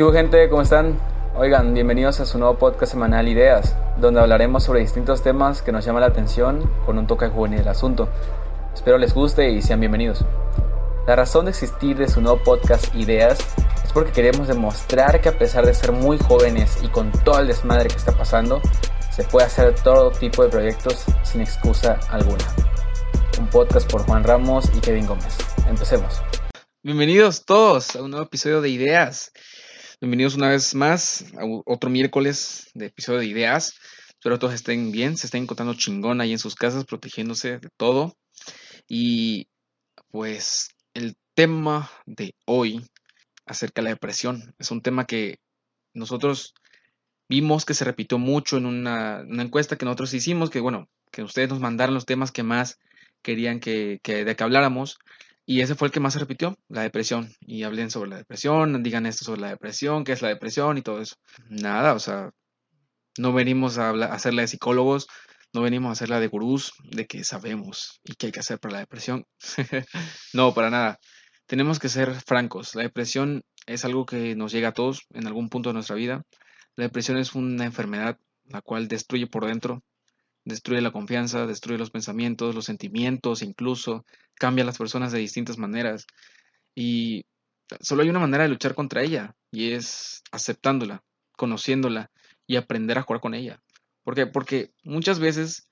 ¿Qué hubo gente? ¿Cómo están? Oigan, bienvenidos a su nuevo podcast semanal Ideas, donde hablaremos sobre distintos temas que nos llaman la atención con un toque juvenil del asunto. Espero les guste y sean bienvenidos. La razón de existir de su nuevo podcast Ideas es porque queremos demostrar que a pesar de ser muy jóvenes y con todo el desmadre que está pasando, se puede hacer todo tipo de proyectos sin excusa alguna. Un podcast por Juan Ramos y Kevin Gómez. Empecemos. Bienvenidos todos a un nuevo episodio de Ideas. Bienvenidos una vez más a otro miércoles de episodio de Ideas. Espero todos estén bien, se estén encontrando chingón ahí en sus casas, protegiéndose de todo. Y pues el tema de hoy acerca de la depresión es un tema que nosotros vimos que se repitió mucho en una, encuesta que nosotros hicimos, que bueno, que ustedes nos mandaron los temas que más querían que, que de que habláramos. Y ese fue el que más se repitió, la depresión. Y hablen sobre la depresión, digan esto sobre la depresión, qué es la depresión y todo eso. Nada, o sea, no venimos a, hacerla de psicólogos, no venimos a hacerla de gurús, de que sabemos y qué hay que hacer para la depresión. no, para nada. Tenemos que ser francos. La depresión es algo que nos llega a todos en algún punto de nuestra vida. La depresión es una enfermedad la cual destruye por dentro, destruye la confianza, destruye los pensamientos, los sentimientos, incluso cambia a las personas de distintas maneras. Y solo hay una manera de luchar contra ella, y es aceptándola, conociéndola y aprender a jugar con ella. ¿Por qué? Porque muchas veces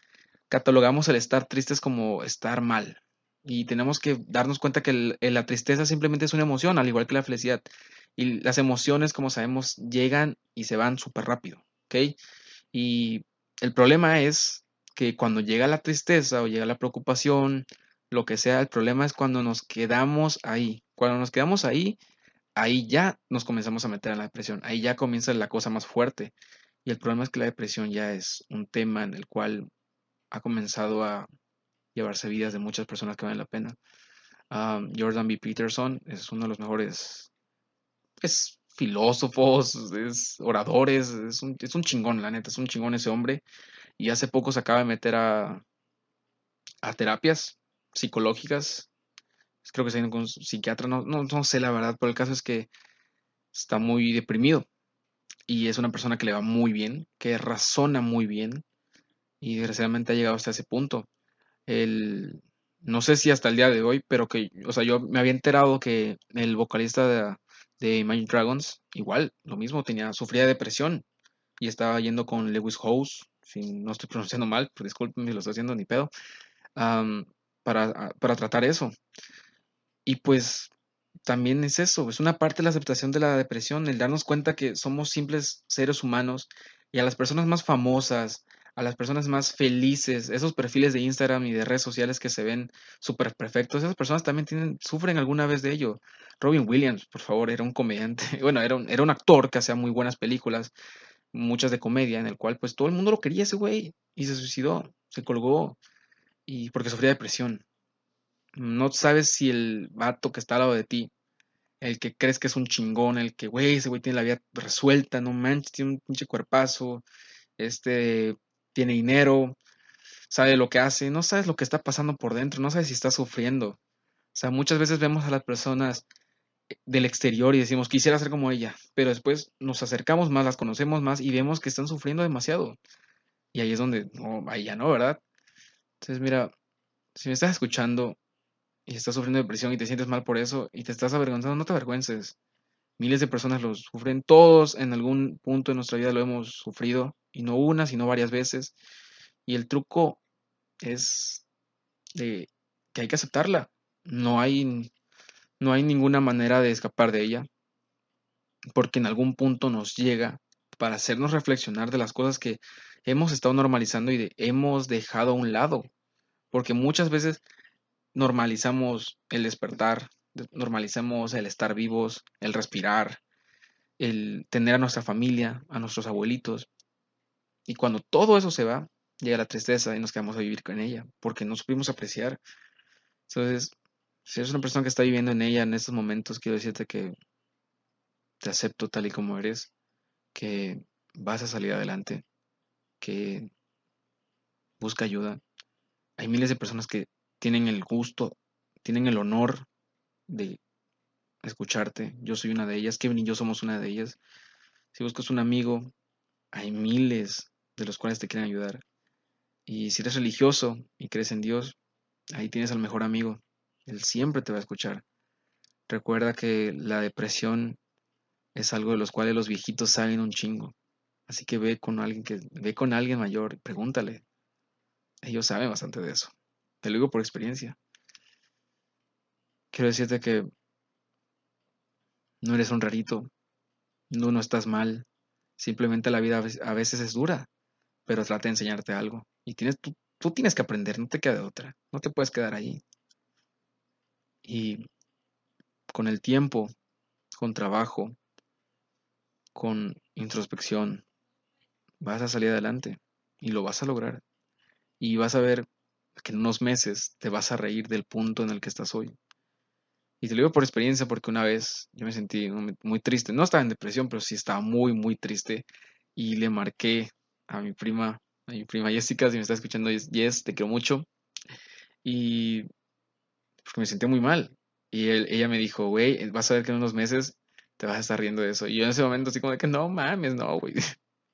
catalogamos el estar tristes como estar mal. Y tenemos que darnos cuenta que la tristeza simplemente es una emoción, al igual que la felicidad. Y las emociones, como sabemos, llegan y se van súper rápido. ¿Ok? Y el problema es que cuando llega la tristeza o llega la preocupación, lo que sea, el problema es cuando nos quedamos ahí. Cuando nos quedamos ahí, ahí ya nos comenzamos a meter en la depresión. Ahí ya comienza la cosa más fuerte. Y el problema es que la depresión ya es un tema en el cual ha comenzado a llevarse vidas de muchas personas que valen la pena. Jordan B. Peterson es uno de los mejores es filósofos, es oradores, es un, es un chingón, la neta, es un chingón ese hombre. Y hace poco se acaba de meter a, a terapias psicológicas. Creo que se viene con un psiquiatra, no, no, sé la verdad, pero el caso es que está muy deprimido. Y es una persona que le va muy bien, que razona muy bien. Y desgraciadamente ha llegado hasta ese punto. El, no sé si hasta el día de hoy, pero que, o sea, yo me había enterado que el vocalista de, de Imagine Dragons, igual, lo mismo, tenía, sufría de depresión y estaba yendo con Lewis House si no estoy pronunciando mal, pues disculpen si lo estoy haciendo ni pedo, para, para tratar eso. Y pues también es eso, es una parte de la aceptación de la depresión, el darnos cuenta que somos simples seres humanos y a las personas más famosas, a las personas más felices, esos perfiles de Instagram y de redes sociales que se ven súper perfectos, esas personas también sufren alguna vez de ello. Robin Williams, por favor, era un comediante, bueno, era un, era un actor que hacía muy buenas películas, muchas de comedia, en el cual pues todo el mundo lo quería ese güey y se suicidó, se colgó y porque sufría depresión. No sabes si el vato que está al lado de ti, el que crees que es un chingón, el que, güey, ese güey tiene la vida resuelta, no manches, tiene un pinche cuerpazo, este, tiene dinero, sabe lo que hace, no sabes lo que está pasando por dentro, no sabes si está sufriendo. O sea, muchas veces vemos a las personas del exterior y decimos, quisiera ser como ella, pero después nos acercamos más, las conocemos más y vemos que están sufriendo demasiado. Y ahí es donde, no, ahí ya no, ¿verdad? Entonces, mira, si me estás escuchando y estás sufriendo depresión y te sientes mal por eso y te estás avergonzando, no te avergüences. Miles de personas lo sufren, todos en algún punto de nuestra vida lo hemos sufrido, y no una, sino varias veces. Y el truco es de que hay que aceptarla. No hay no hay ninguna manera de escapar de ella, porque en algún punto nos llega para hacernos reflexionar de las cosas que hemos estado normalizando y hemos dejado a un lado, porque muchas veces normalizamos el despertar, normalizamos el estar vivos, el respirar, el tener a nuestra familia, a nuestros abuelitos, y cuando todo eso se va, llega la tristeza y nos quedamos a vivir con ella, porque no supimos apreciar. Entonces, si eres una persona que está viviendo en ella en estos momentos, quiero decirte que te acepto tal y como eres, que vas a salir adelante, que busca ayuda. Hay miles de personas que tienen el gusto, tienen el honor de escucharte. Yo soy una de ellas, Kevin y yo somos una de ellas. Si buscas un amigo, hay miles de los cuales te quieren ayudar. Y si eres religioso y crees en Dios, ahí tienes al mejor amigo. Él siempre te va a escuchar. Recuerda que la depresión es algo de los cuales los viejitos saben un chingo. Así que ve con alguien que ve con alguien mayor y pregúntale. Ellos saben bastante de eso. Te lo digo por experiencia. Quiero decirte que no eres un rarito, no, no estás mal, simplemente la vida a veces es dura, pero trata de enseñarte algo. Y tienes, tú, tú tienes que aprender, no te queda otra, no te puedes quedar ahí. Y con el tiempo, con trabajo, con introspección, vas a salir adelante y lo vas a lograr. Y vas a ver que en unos meses te vas a reír del punto en el que estás hoy. Y te lo digo por experiencia porque una vez yo me sentí muy triste. No estaba en depresión, pero sí estaba muy, muy triste. Y le marqué a mi prima, a mi prima Jessica, si me está escuchando, Jess, te quiero mucho. Y porque me sentí muy mal. Y ella me dijo, güey, vas a ver que en unos meses te vas a estar riendo de eso. Y yo en ese momento así como de que no mames, no, güey.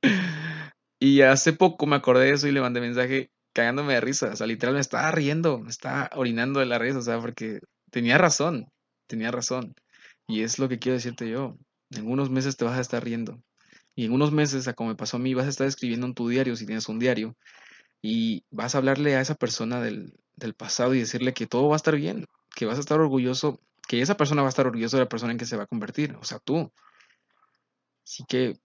y hace poco me acordé de eso y le mandé mensaje cagándome de risa. O sea, literal me estaba riendo, me estaba orinando de la risa, o sea, porque tenía razón, tenía razón. Y es lo que quiero decirte yo. En unos meses te vas a estar riendo. Y en unos meses, a como me pasó a mí, vas a estar escribiendo en tu diario, si tienes un diario, y vas a hablarle a esa persona del, del pasado y decirle que todo va a estar bien, que vas a estar orgulloso, que esa persona va a estar orgullosa de la persona en que se va a convertir, o sea, tú. Así que,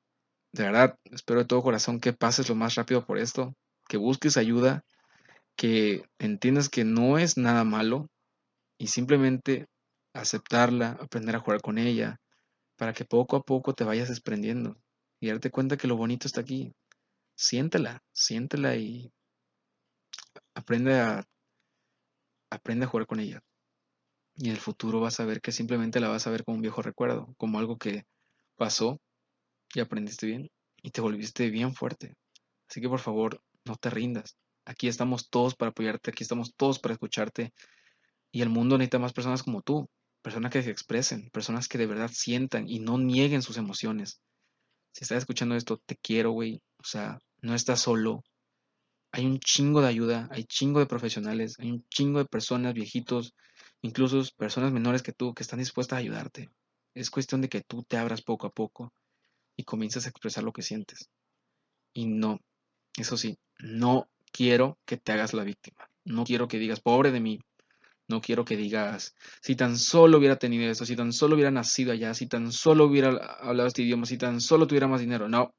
de verdad, espero de todo corazón que pases lo más rápido por esto, que busques ayuda, que entiendas que no es nada malo y simplemente aceptarla, aprender a jugar con ella, para que poco a poco te vayas desprendiendo y darte cuenta que lo bonito está aquí. Siéntela, siéntela y aprende a aprende a jugar con ella. Y en el futuro vas a ver que simplemente la vas a ver como un viejo recuerdo, como algo que pasó y aprendiste bien y te volviste bien fuerte. Así que por favor, no te rindas. Aquí estamos todos para apoyarte, aquí estamos todos para escucharte. Y el mundo necesita más personas como tú, personas que se expresen, personas que de verdad sientan y no nieguen sus emociones. Si estás escuchando esto, te quiero, güey. O sea, no estás solo. Hay un chingo de ayuda, hay chingo de profesionales, hay un chingo de personas, viejitos, incluso personas menores que tú, que están dispuestas a ayudarte. Es cuestión de que tú te abras poco a poco y comiences a expresar lo que sientes. Y no, eso sí, no quiero que te hagas la víctima. No quiero que digas, pobre de mí. No quiero que digas, si tan solo hubiera tenido eso, si tan solo hubiera nacido allá, si tan solo hubiera hablado este idioma, si tan solo tuviera más dinero. No,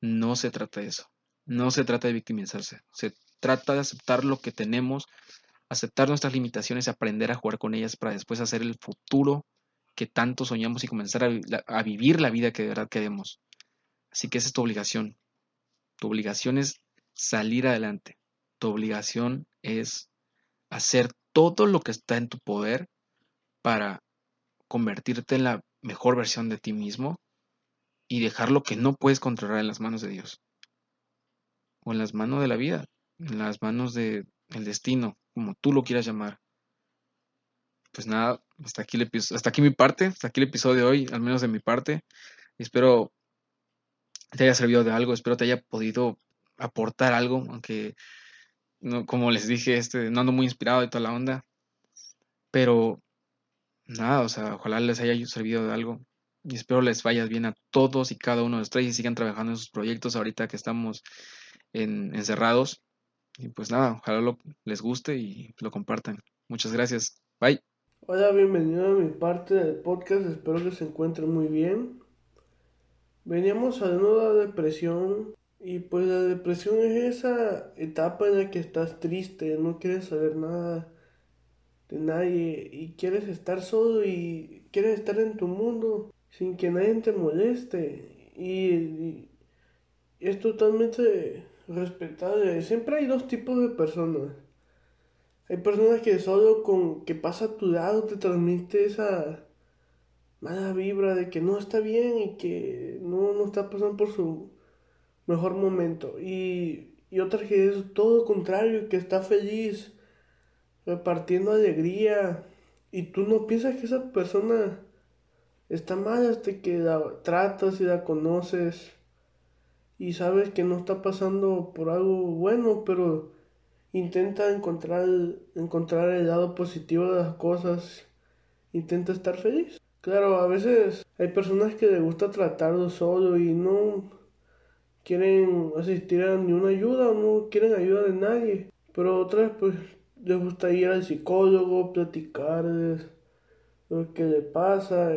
no se trata de eso. No se trata de victimizarse. Se trata de aceptar lo que tenemos, aceptar nuestras limitaciones, aprender a jugar con ellas para después hacer el futuro que tanto soñamos y comenzar a, a vivir la vida que de verdad queremos. Así que esa es tu obligación. Tu obligación es salir adelante. Tu obligación es hacer todo lo que está en tu poder para convertirte en la mejor versión de ti mismo y dejar lo que no puedes controlar en las manos de Dios o en las manos de la vida, en las manos del destino, como tú lo quieras llamar. Pues nada, hasta aquí, hasta aquí mi parte, hasta aquí el episodio de hoy, al menos de mi parte. Espero te haya servido de algo, espero te haya podido aportar algo, aunque no, como les dije, este, no ando muy inspirado de toda la onda, pero nada, o sea, ojalá les haya servido de algo y espero les vaya bien a todos y cada uno de ustedes y sigan trabajando en sus proyectos ahorita que estamos en, encerrados. Y pues nada, ojalá les guste y lo compartan. Muchas gracias. Bye. Hola, bienvenido a mi parte del podcast. Espero que se encuentren muy bien. Veníamos a de depresión y pues la depresión es esa etapa en la que estás triste, no quieres saber nada de nadie y quieres estar solo y quieres estar en tu mundo sin que nadie te moleste y, es totalmente respetable. Siempre hay dos tipos de personas. Hay personas que solo con que pasa a tu lado te transmite esa mala vibra de que no está bien y que no, no está pasando por su mejor momento. Y, y otra que es todo contrario, que está feliz, repartiendo alegría, y tú no piensas que esa persona está mal hasta que la tratas y la conoces y sabes que no está pasando por algo bueno, pero intenta encontrar, encontrar el lado positivo de las cosas, intenta estar feliz. Claro, a veces hay personas que les gusta tratarlo solo y no quieren asistir a ni una ayuda no quieren ayuda de nadie, pero otras pues les gusta ir al psicólogo, platicar lo que le pasa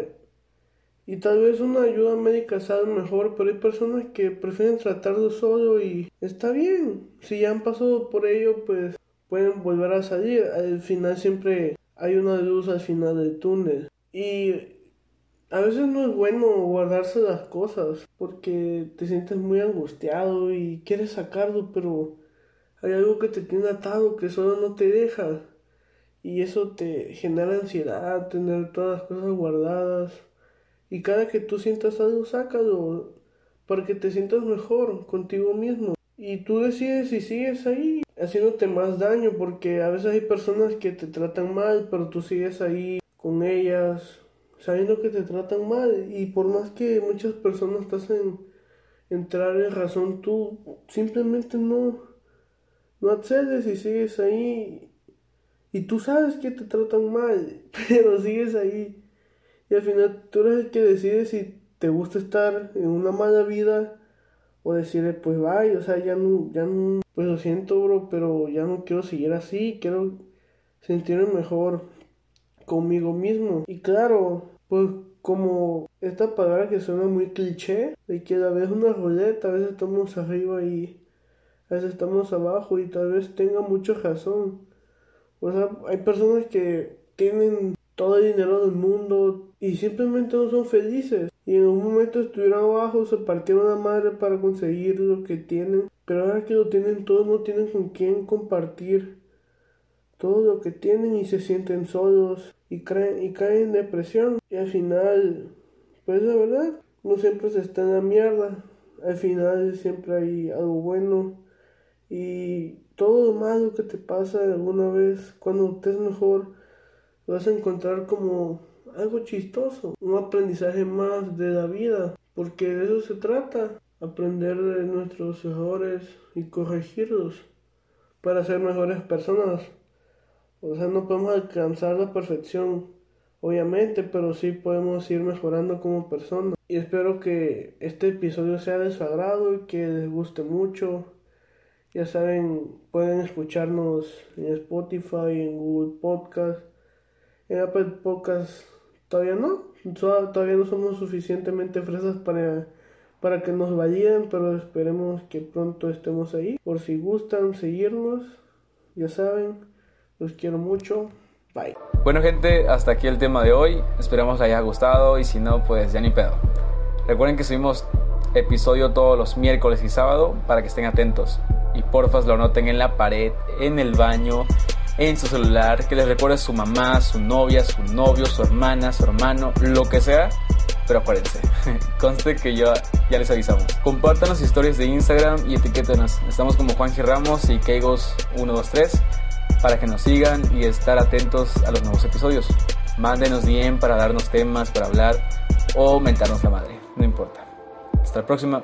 y tal vez una ayuda médica sea mejor, pero hay personas que prefieren tratarlo solo y está bien. Si ya han pasado por ello, pues pueden volver a salir. Al final siempre hay una luz al final del túnel. Y a veces no es bueno guardarse las cosas porque te sientes muy angustiado y quieres sacarlo, pero hay algo que te tiene atado que solo no te deja. Y eso te genera ansiedad, tener todas las cosas guardadas. Y cada que tú sientas algo, sácalo para que te sientas mejor contigo mismo. Y tú decides si sigues ahí haciéndote más daño porque a veces hay personas que te tratan mal, pero tú sigues ahí con ellas sabiendo que te tratan mal. Y por más que muchas personas te hacen entrar en razón, tú simplemente no, no accedes y sigues ahí. Y tú sabes que te tratan mal, pero sigues ahí. Y al final tú eres el que decide si te gusta estar en una mala vida o decirle, pues vaya, o sea, ya no, ya no, pues lo siento, bro, pero ya no quiero seguir así, quiero sentirme mejor conmigo mismo. Y claro, pues como esta palabra que suena muy cliché, de que a veces una ruleta, a veces estamos arriba y a veces estamos abajo y tal vez tenga mucha razón. O sea, hay personas que tienen todo el dinero del mundo y simplemente no son felices. Y en un momento estuvieron abajo, se partieron la madre para conseguir lo que tienen, pero ahora que lo tienen todo, no tienen con quién compartir todo lo que tienen y se sienten solos y, caen, y caen en depresión. Y al final, pues la verdad, no siempre se está en la mierda. Al final siempre hay algo bueno. Y todo lo malo que te pasa alguna vez, cuando estés mejor, vas a encontrar como algo chistoso, un aprendizaje más de la vida, porque de eso se trata, aprender de nuestros errores y corregirlos para ser mejores personas. O sea, no podemos alcanzar la perfección, obviamente, pero sí podemos ir mejorando como personas. Y espero que este episodio sea de su agrado y que les guste mucho. Ya saben, pueden escucharnos en Spotify, en Google Podcast en Apple Podcast todavía no. Todavía no somos suficientemente fresas para, para que nos validen, pero esperemos que pronto estemos ahí. Por si gustan seguirnos, ya saben, los quiero mucho. Bye. Bueno gente, hasta aquí el tema de hoy. Esperamos les haya gustado y si no, pues ya ni pedo. Recuerden que subimos episodio todos los miércoles y sábado para que estén atentos. Y porfas lo anoten en la pared, en el baño, en su celular, que les recuerde su mamá, su novia, su novio, su hermana, su hermano, lo que sea. Pero acuérdense, conste que ya, ya les avisamos. Compartan las historias de Instagram y etiquétenos. Estamos como Juanji Ramos y Keigos123 para que nos sigan y estar atentos a los nuevos episodios. Mándenos bien para darnos temas para hablar o mentarnos la madre, no importa. Hasta la próxima.